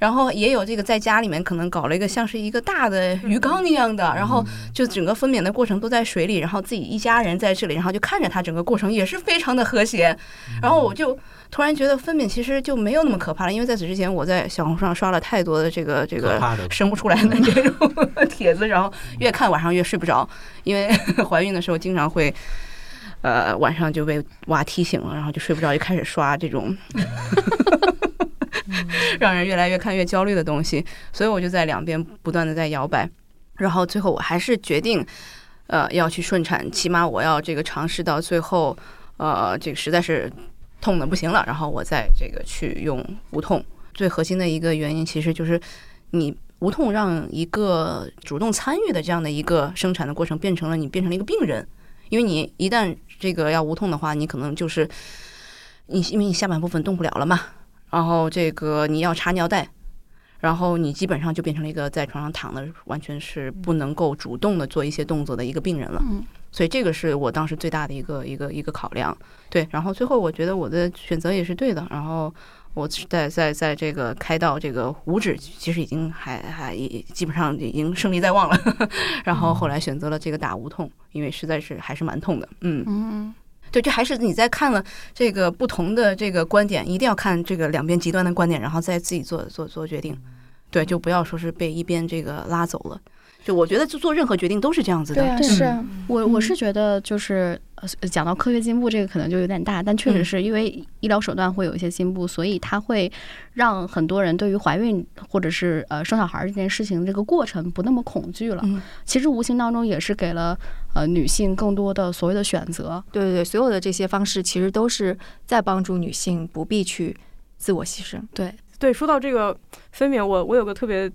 然后也有这个在家里面可能搞了一个像是一个大的鱼缸一样的，然后就整个分娩的过程都在水里，然后自己一家人在这里，然后就看着它整个过程也是非常的和谐。然后我就突然觉得分娩其实就没有那么可怕了，因为在此之前我在小红书上刷了太多的这个这个生不出来的 这种帖子，然后越看晚上越睡不着，因为 怀孕的时候经常会。呃，晚上就被娃踢醒了，然后就睡不着，就开始刷这种 让人越来越看越焦虑的东西，所以我就在两边不断的在摇摆，然后最后我还是决定，呃，要去顺产，起码我要这个尝试到最后，呃，这个实在是痛的不行了，然后我再这个去用无痛。最核心的一个原因其实就是你无痛让一个主动参与的这样的一个生产的过程变成了你变成了一个病人，因为你一旦这个要无痛的话，你可能就是你因为你下半部分动不了了嘛，然后这个你要插尿袋，然后你基本上就变成了一个在床上躺的，完全是不能够主动的做一些动作的一个病人了。嗯所以这个是我当时最大的一个一个一个考量。对，然后最后我觉得我的选择也是对的。然后我在在在这个开到这个五指，其实已经还还也基本上已经胜利在望了。然后后来选择了这个打无痛，因为实在是还是蛮痛的。嗯，嗯，对，这还是你在看了这个不同的这个观点，一定要看这个两边极端的观点，然后再自己做做做决定。对，就不要说是被一边这个拉走了。就我觉得就做任何决定都是这样子的。对啊，嗯是啊我我是觉得就是呃讲到科学进步这个可能就有点大，但确实嗯是因为医疗手段会有一些进步，所以它会让很多人对于怀孕或者是呃生小孩这件事情这个过程不那么恐惧了。嗯其实无形当中也是给了呃女性更多的所谓的选择。对对对，所有的这些方式其实都是在帮助女性不必去自我牺牲。对，对，说到这个分娩，我我有个特别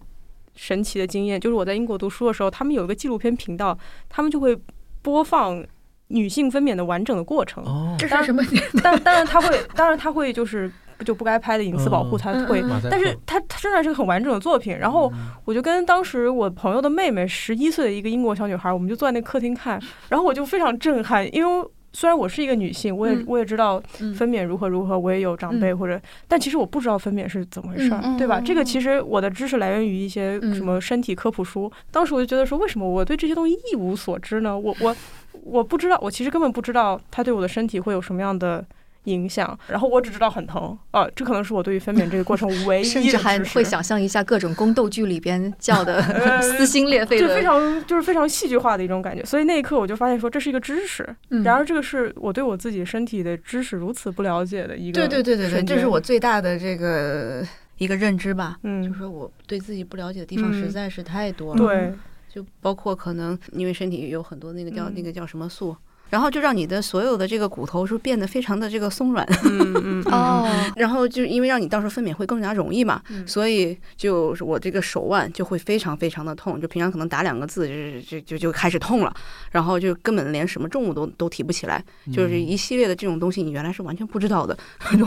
神奇的经验，就是我在英国读书的时候，他们有一个纪录片频道，他们就会播放女性分娩的完整的过程。哦，这是什么？但 当然他会，当然他会就是就不该拍的隐私保护，嗯他会。但是他他仍然是个很完整的作品，然后我就跟当时我朋友的妹妹十一岁的一个英国小女孩，我们就坐在那客厅看，然后我就非常震撼，因为虽然我是一个女性，我也、嗯我也知道嗯分娩如何如何，我也有长辈或者，但其实我不知道分娩是怎么回事儿，嗯对吧？嗯这个其实我的知识来源于一些嗯什么身体科普书，当时我就觉得说，为什么我对这些东西一无所知呢？我我我不知道，我其实根本不知道它对我的身体会有什么样的。影响，然后我只知道很疼啊，这可能是我对于分娩这个过程唯一的甚至还会想象一下各种宫斗剧里边 叫的呃撕心裂肺的就非。常就是非常戏剧化的一种感觉，所以那一刻我就发现说这是一个知识，嗯然而这个是我对我自己身体的知识如此不了解的一个对对对对对，这是我最大的这个一个认知吧。嗯就是说我对自己不了解的地方嗯实在是太多了。对就包括可能因为身体有很多那个叫、嗯。那个叫什么素，然后就让你的所有的这个骨头是变得非常的这个松软，嗯嗯哦，然后就因为让你到时候分娩会更加容易嘛，嗯所以就是我这个手腕就会非常非常的痛，就平常可能打两个字就就就就开始痛了，然后就根本连什么重物都都提不起来，就是一系列的这种东西你原来是完全不知道的，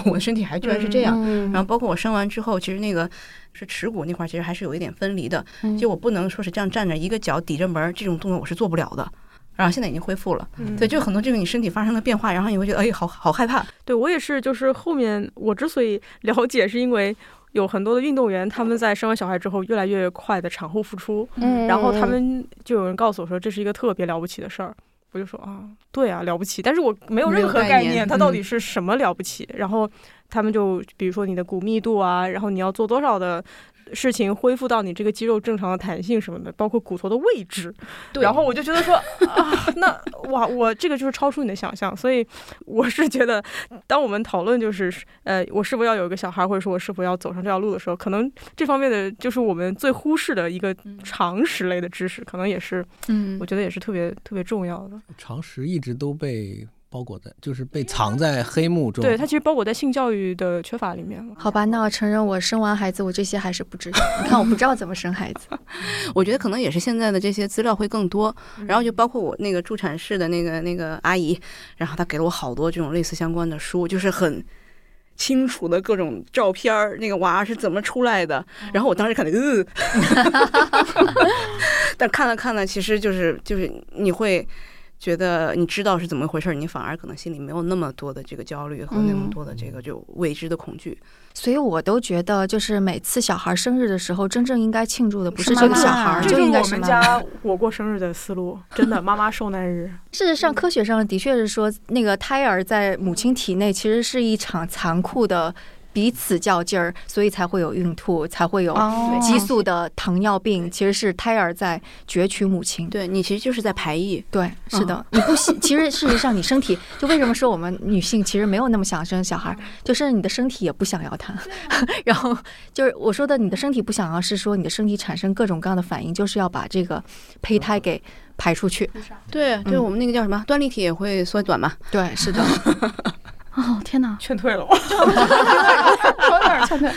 我的身体还居然是这样。嗯然后包括我生完之后，其实那个是耻骨那块，其实还是有一点分离的。嗯就我不能说是这样站着，一个脚抵着门儿，这种动作我是做不了的。然后现在已经恢复了，嗯对，就很多这个你身体发生了变化，然后你会觉得哎，好好害怕。对我也是，就是后面我之所以 了解，是因为有很多的运动员他们在生完小孩之后越来越快的产后复出，嗯然后他们就有人告诉我说这是一个特别了不起的事儿。我就说啊，对啊，了不起，但是我没有任何概念它到嗯底是什么了不起。然后他们就比如说你的骨密度啊，然后你要做多少的事情恢复到你这个肌肉正常的弹性什么的，包括骨头的位置。对然后我就觉得说啊，那哇，我这个就是超出你的想象，所以我是觉得，当我们讨论就是呃，我是否要有一个小孩，或者说我是否要走上这条路的时候，可能这方面的就是我们最忽视的一个常识类的知识，可能也是嗯我觉得也是特别特别重要的。常识一直都被包裹在，就是被藏在黑幕中。对，它其实包裹在性教育的缺乏里面了。好吧，那我承认我生完孩子，我这些还是不知道。你看，我不知道怎么生孩子。我觉得可能也是现在的这些资料会更多，然后就包括我那个助产士的那个那个阿姨，然后她给了我好多这种类似相关的书，就是很。清楚的各种照片儿，那个娃是怎么出来的？然后我当时看的，呃，但看了看了，其实就是就是你会觉得你知道是怎么回事儿，你反而可能心里没有那么多的这个焦虑和那么嗯多的这个就未知的恐惧。所以我都觉得，就是每次小孩生日的时候，真正应该庆祝的不是是这个小孩就是应该是我们妈妈。家我过生日的思路，真的，妈妈受难日。事实上，科学上的确是说，那个胎儿在母亲体内其实是一场残酷的彼此较劲儿，所以才会有孕吐，才会有哦。激素的糖尿病，其实是胎儿在攫取母亲。对你其实就是在排异，对，是的，你不喜，其实事实上你身体，就为什么说我们女性其实没有那么想生小孩，就是你的身体也不想要它，然后就是我说的你的身体不想要，是说你的身体产生各种各样的反应，就是要把这个胚胎给排出去。对，对我们那个叫什么端粒体也会缩短嘛。对，是的，哦天哪，劝退了我。有点劝退。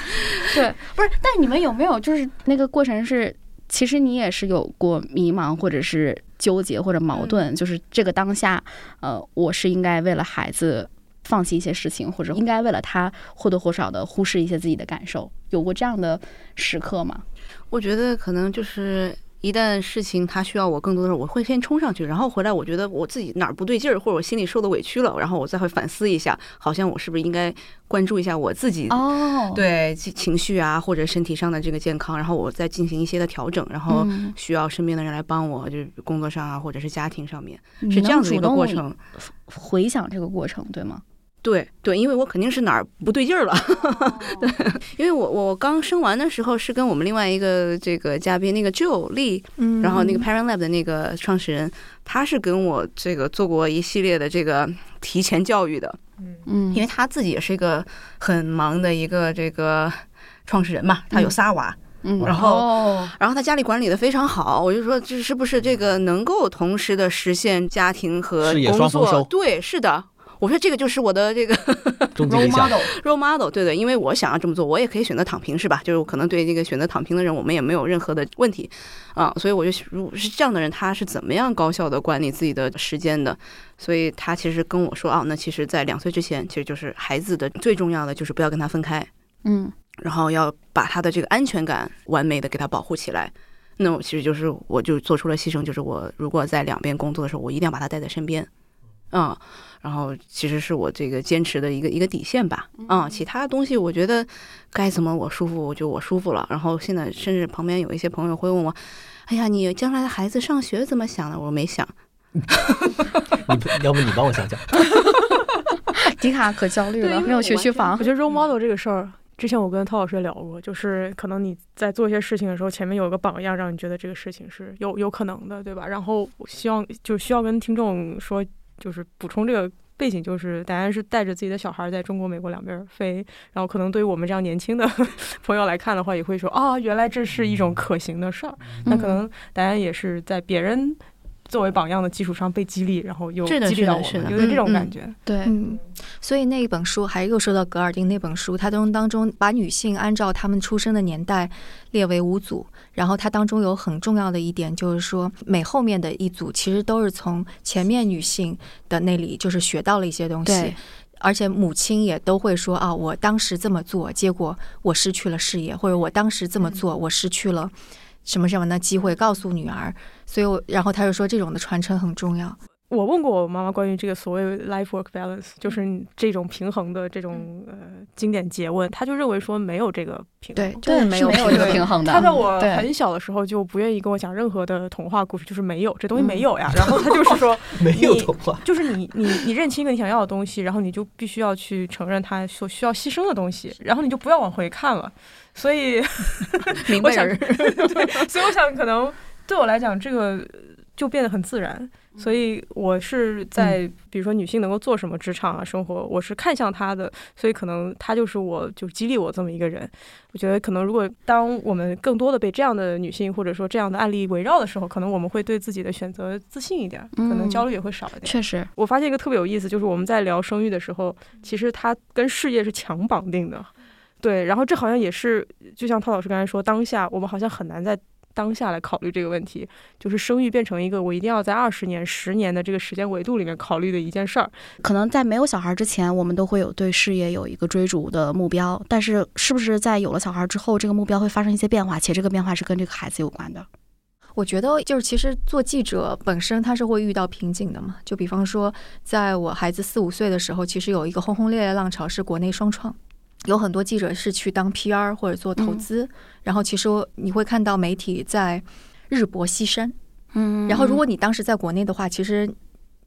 对，不是，但你们有没有就是那个过程是，其实你也是有过迷茫或者是纠结或者矛盾，就是这个当下，呃，我是应该为了孩子放弃一些事情，或者应该为了他或多或少的忽视一些自己的感受，有过这样的时刻吗？我觉得可能就是一旦事情它需要我更多的时候，我会先冲上去，然后回来，我觉得我自己哪儿不对劲儿，或者我心里受的委屈了，然后我再会反思一下，好像我是不是应该关注一下我自己哦，对情情绪啊，或者身体上的这个健康，然后我再进行一些的调整，然后嗯需要身边的人来帮我，就是工作上啊，或者是家庭上面，是这样子的一个过程。回想这个过程，对吗？对对，因为我肯定是哪儿不对劲儿了。对，因为我我刚生完的时候是跟我们另外一个这个嘉宾那个 Joe Lee，嗯然后那个 Parent Lab 的那个创始人，他是跟我这个做过一系列的这个提前教育的，嗯因为他自己也是一个很忙的一个这个创始人嘛，他有仨娃。嗯，然后哦然后他家里管理的非常好，我就说这是不是这个能够同时的实现家庭和事业工双丰收？作对，是的。我说这个就是我的这个 role model，role model，对对，因为我想要这么做，我也可以选择躺平，是吧？就是我可能对这个选择躺平的人，我们也没有任何的问题啊，所以我就如果是这样的人，他是怎么样高效的管理自己的时间的？所以他其实跟我说啊，那其实，在两岁之前，其实就是孩子的最重要的就是不要跟他分开，嗯然后要把他的这个安全感完美的给他保护起来。那我其实就是我就做出了牺牲，就是我如果在两边工作的时候，我一定要把他带在身边，嗯，然后其实是我这个坚持的一个一个底线吧，嗯，其他东西我觉得该怎么我舒服我就我舒服了。然后现在甚至旁边有一些朋友会问我，哎呀，你将来的孩子上学怎么想的？我说没想，你要不你帮我想想？迪卡可焦虑了，没有学区房我。觉得 role model 这个事儿，之前我跟涛老师也聊过，就是可能你在做一些事情的时候，前面有一个榜样，让你觉得这个事情是有有可能的，对吧？然后我希望就需要跟听众说，就是补充这个背景，就是达安是带着自己的小孩在中国、美国两边飞，然后可能对于我们这样年轻的 朋友来看的话，也会说啊，原来这是一种可行的事儿。那可能达安也是在别人。作为榜样的基础上被激励，然后又激励到我们，有点这种嗯感觉。对，嗯，所以那一本书还又说到格尔丁那本书，它当当中把女性按照她们出生的年代列为五组，然后它当中有很重要的一点就是说，每后面的一组其实都是从前面女性的那里就是学到了一些东西。而且母亲也都会说啊，我当时这么做，结果我失去了事业，或者我当时这么做，我失去了什么什么的机会，告诉女儿。所以我，然后他就说这种的传承很重要。我问过我妈妈关于这个所谓 life work balance，就是这种平衡的这种呃经典诘问，她就认为说没有这个平衡。对，就对，是没有没有这个平衡的。她在我很小的时候就不愿意跟我讲任何的童话故事，就是没有这东西没有呀。然后她就是说，没有你童话。就是你你你认清一个你想要的东西，然后你就必须要去承认它所需要牺牲的东西，然后你就不要往回看了。所以，明白人。对，所以我想可能对我来讲，这个就变得很自然。所以我是在比如说女性能够做什么职场啊生活，我是看向她的，所以可能她就是我就激励我这么一个人。我觉得可能如果当我们更多的被这样的女性或者说这样的案例围绕的时候，可能我们会对自己的选择自信一点，可能嗯焦虑也会少一点。确实，我发现一个特别有意思，就是我们在聊生育的时候，其实它跟事业是强绑定的，对。然后这好像也是，就像涛老师刚才说，当下我们好像很难在当下来考虑这个问题，就是生育变成一个我一定要在二十年、十年的这个时间维度里面考虑的一件事儿。可能在没有小孩之前，我们都会有对事业有一个追逐的目标，但是是不是在有了小孩之后，这个目标会发生一些变化，且这个变化是跟这个孩子有关的？我觉得就是，其实做记者本身他是会遇到瓶颈的嘛。就比方说，在我孩子四五岁的时候，其实有一个轰轰烈烈浪潮是国内双创，有很多记者是去当 PR 或者做投资，然后其实你会看到媒体在日薄西山。嗯然后如果你当时在国内的话，其实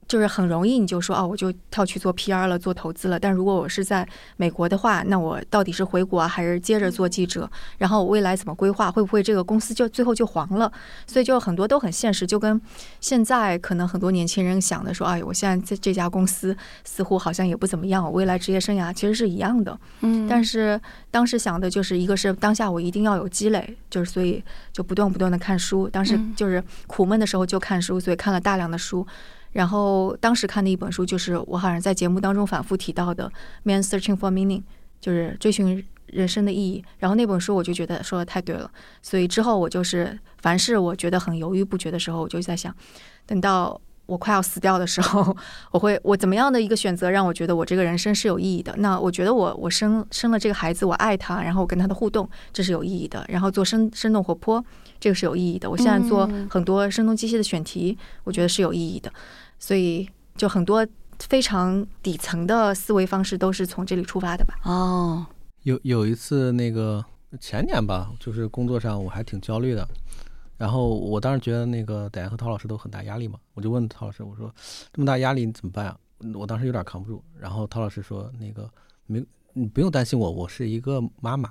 就是很容易你就说哦，我就跳去做 PR 了，做投资了。但如果我是在美国的话，那我到底是回国啊，还是接着做记者？然后我未来怎么规划？会不会这个公司就最后就黄了？所以就很多都很现实，就跟现在可能很多年轻人想的说，哎，我现在在这家公司似乎好像也不怎么样，我未来职业生涯其实是一样的。嗯但是当时想的就是，一个是当下我一定要有积累，就是所以就不断不断的看书。当时嗯就是苦闷的时候就看书，所以看了大量的书。然后当时看的一本书就是我好像在节目当中反复提到的《Man Searching for Meaning》，就是追寻人生的意义。然后那本书我就觉得说的太对了，所以之后我就是凡是我觉得很犹豫不决的时候，我就在想，等到我快要死掉的时候，我会我怎么样的一个选择让我觉得我这个人生是有意义的？那我觉得我我生生了这个孩子，我爱他，然后我跟他的互动，这是有意义的。然后做生生动活泼，这个是有意义的。我现在做很多声东击西的选题，我觉得是有意义的。所以就很多非常底层的思维方式都是从这里出发的吧。哦，有有一次那个前年吧，就是工作上我还挺焦虑的。然后我当时觉得那个戴岩和陶老师都很大压力嘛，我就问陶老师，我说这么大压力你怎么办啊？我当时有点扛不住。然后陶老师说那个没你不用担心我，我是一个妈妈，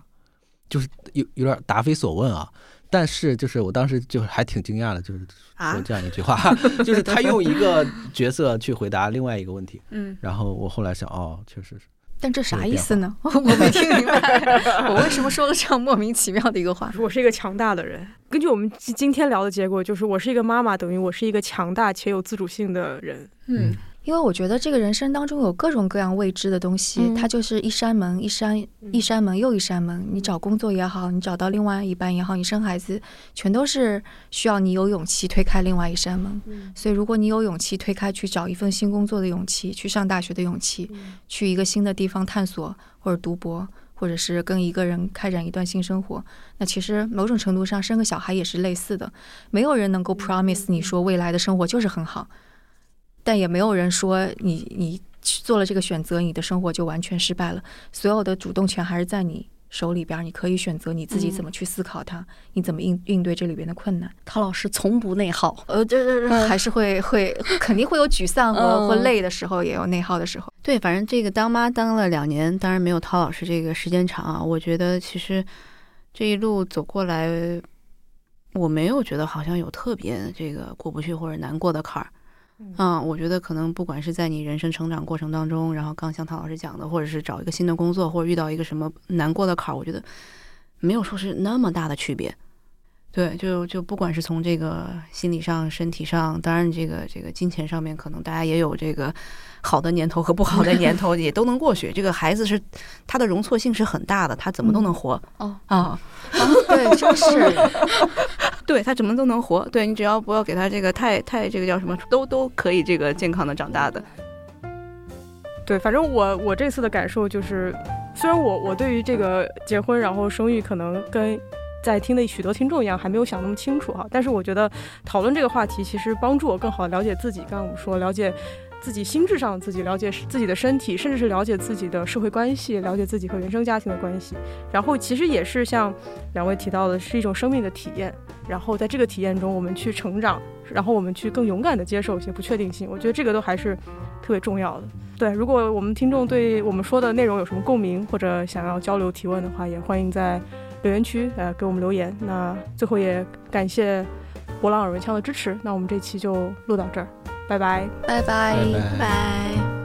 就是有有点答非所问啊。但是就是我当时就还挺惊讶的，就是说这样一句话，就是他用一个角色去回答另外一个问题。嗯，然后我后来想，哦，确实是。但这啥意思呢？我没听明白，我为什么说了这样莫名其妙的一个话？我是一个强大的人。根据我们今天聊的结果，就是我是一个妈妈，等于我是一个强大且有自主性的人。嗯。因为我觉得这个人生当中有各种各样未知的东西，它就是一扇门一扇一扇门又一扇门。你找工作也好，你找到另外一半也好，你生孩子，全都是需要你有勇气推开另外一扇门。所以，如果你有勇气推开去找一份新工作的勇气，去上大学的勇气，去一个新的地方探索或者读博，或者是跟一个人开展一段新生活，那其实某种程度上生个小孩也是类似的。没有人能够 promise 你说未来的生活就是很好。但也没有人说你你做了这个选择，你的生活就完全失败了。所有的主动权还是在你手里边，你可以选择你自己怎么去思考它，你怎么应应对这里边的困难。陶老师从不内耗，呃，这这还是会会肯定会有沮丧和或累的时候，也有内耗的时候。对，反正这个当妈当了两年，当然没有陶老师这个时间长啊。我觉得其实这一路走过来，我没有觉得好像有特别这个过不去或者难过的坎儿。嗯，我觉得可能不管是在你人生成长过程当中，然后刚像唐老师讲的，或者是找一个新的工作，或者遇到一个什么难过的坎儿，我觉得没有说是那么大的区别。对，就就不管是从这个心理上、身体上，当然这个这个金钱上面，可能大家也有这个好的年头和不好的年头，也都能过去。这个孩子是他的容错性是很大的，他怎么都能活。哦啊，对，就是，对他怎么都能活。对你只要不要给他这个太太这个叫什么，都都可以这个健康的长大的。对，反正我我这次的感受就是，虽然我我对于这个结婚然后生育可能跟。在听的许多听众一样，还没有想那么清楚哈。但是我觉得讨论这个话题，其实帮助我更好了解自己。刚刚我们说，了解自己心智上自己，了解自己的身体，甚至是了解自己的社会关系，了解自己和原生家庭的关系。然后其实也是像两位提到的，是一种生命的体验。然后在这个体验中，我们去成长，然后我们去更勇敢地接受一些不确定性。我觉得这个都还是特别重要的。对，如果我们听众对我们说的内容有什么共鸣，或者想要交流提问的话，也欢迎在。留言区呃给我们留言，那最后也感谢博朗耳闻枪的支持，那我们这期就录到这儿，拜拜。拜拜。拜拜。